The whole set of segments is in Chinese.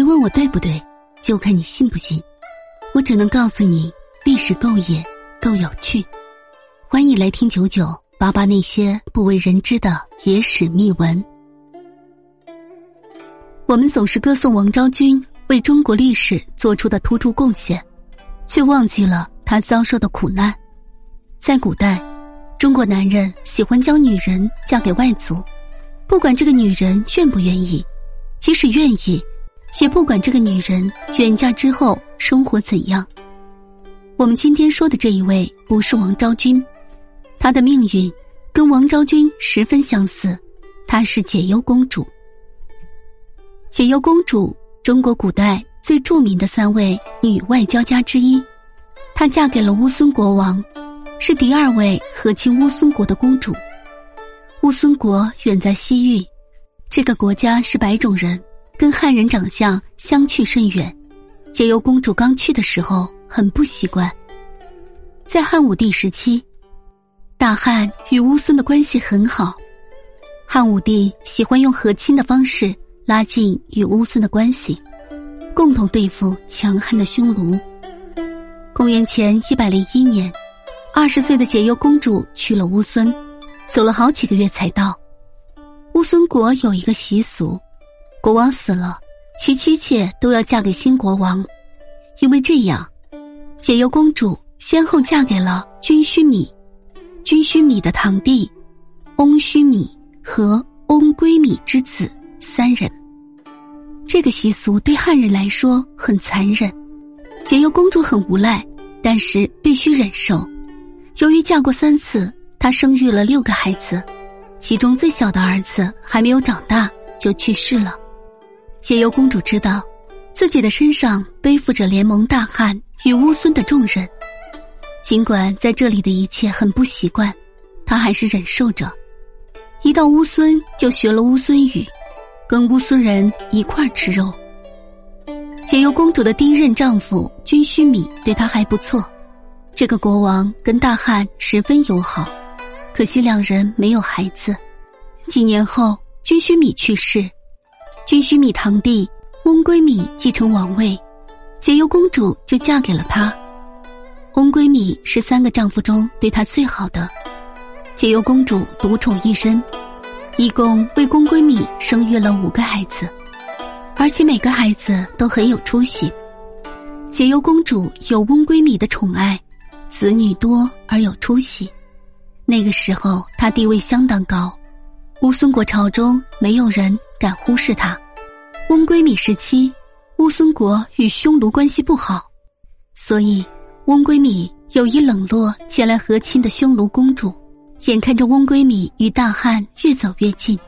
别问我对不对，就看你信不信。我只能告诉你，历史够野，够有趣。欢迎来听九九八八那些不为人知的野史秘闻。我们总是歌颂王昭君为中国历史做出的突出贡献，却忘记了她遭受的苦难。在古代，中国男人喜欢将女人嫁给外族，不管这个女人愿不愿意，即使愿意。也不管这个女人远嫁之后生活怎样。我们今天说的这一位不是王昭君，她的命运跟王昭君十分相似，她是解忧公主。解忧公主，中国古代最著名的三位女外交家之一，她嫁给了乌孙国王，是第二位和亲乌孙国的公主。乌孙国远在西域，这个国家是白种人。跟汉人长相相去甚远，解忧公主刚去的时候很不习惯。在汉武帝时期，大汉与乌孙的关系很好，汉武帝喜欢用和亲的方式拉近与乌孙的关系，共同对付强悍的匈奴。公元前一百零一年，二十岁的解忧公主去了乌孙，走了好几个月才到。乌孙国有一个习俗。国王死了，其妻妾都要嫁给新国王，因为这样，解忧公主先后嫁给了君须米、君须米的堂弟翁须米和翁归米之子三人。这个习俗对汉人来说很残忍，解忧公主很无奈，但是必须忍受。由于嫁过三次，她生育了六个孩子，其中最小的儿子还没有长大就去世了。解忧公主知道，自己的身上背负着联盟大汉与乌孙的重任，尽管在这里的一切很不习惯，她还是忍受着。一到乌孙就学了乌孙语，跟乌孙人一块吃肉。解忧公主的第一任丈夫君须米对她还不错，这个国王跟大汉十分友好，可惜两人没有孩子。几年后，君须米去世。君须米堂弟翁归米继承王位，解忧公主就嫁给了他。翁归米是三个丈夫中对她最好的，解忧公主独宠一身，一共为翁归米生育了五个孩子，而且每个孩子都很有出息。解忧公主有翁归米的宠爱，子女多而有出息，那个时候她地位相当高，乌孙国朝中没有人。敢忽视他。翁归米时期，乌孙国与匈奴关系不好，所以翁归米有意冷落前来和亲的匈奴公主。眼看着翁归米与大汉越走越近，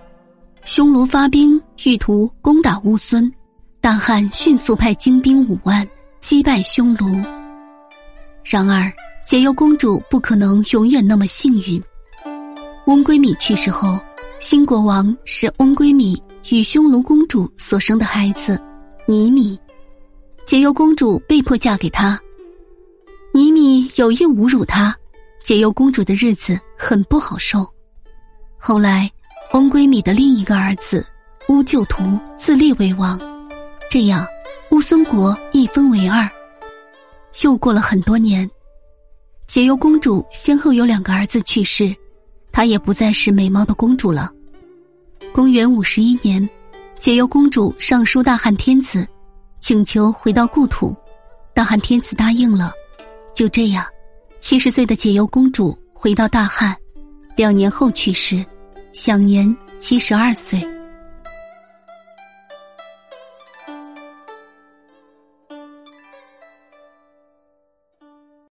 匈奴发兵欲图攻打乌孙，大汉迅速派精兵五万击败匈奴。然而解忧公主不可能永远那么幸运。翁归米去世后，新国王是翁归米。与匈奴公主所生的孩子，尼米，解忧公主被迫嫁给他。尼米有意侮辱他，解忧公主的日子很不好受。后来，翁归米的另一个儿子乌就图自立为王，这样乌孙国一分为二。又过了很多年，解忧公主先后有两个儿子去世，她也不再是美貌的公主了。公元五十一年，解忧公主上书大汉天子，请求回到故土。大汉天子答应了。就这样，七十岁的解忧公主回到大汉，两年后去世，享年七十二岁。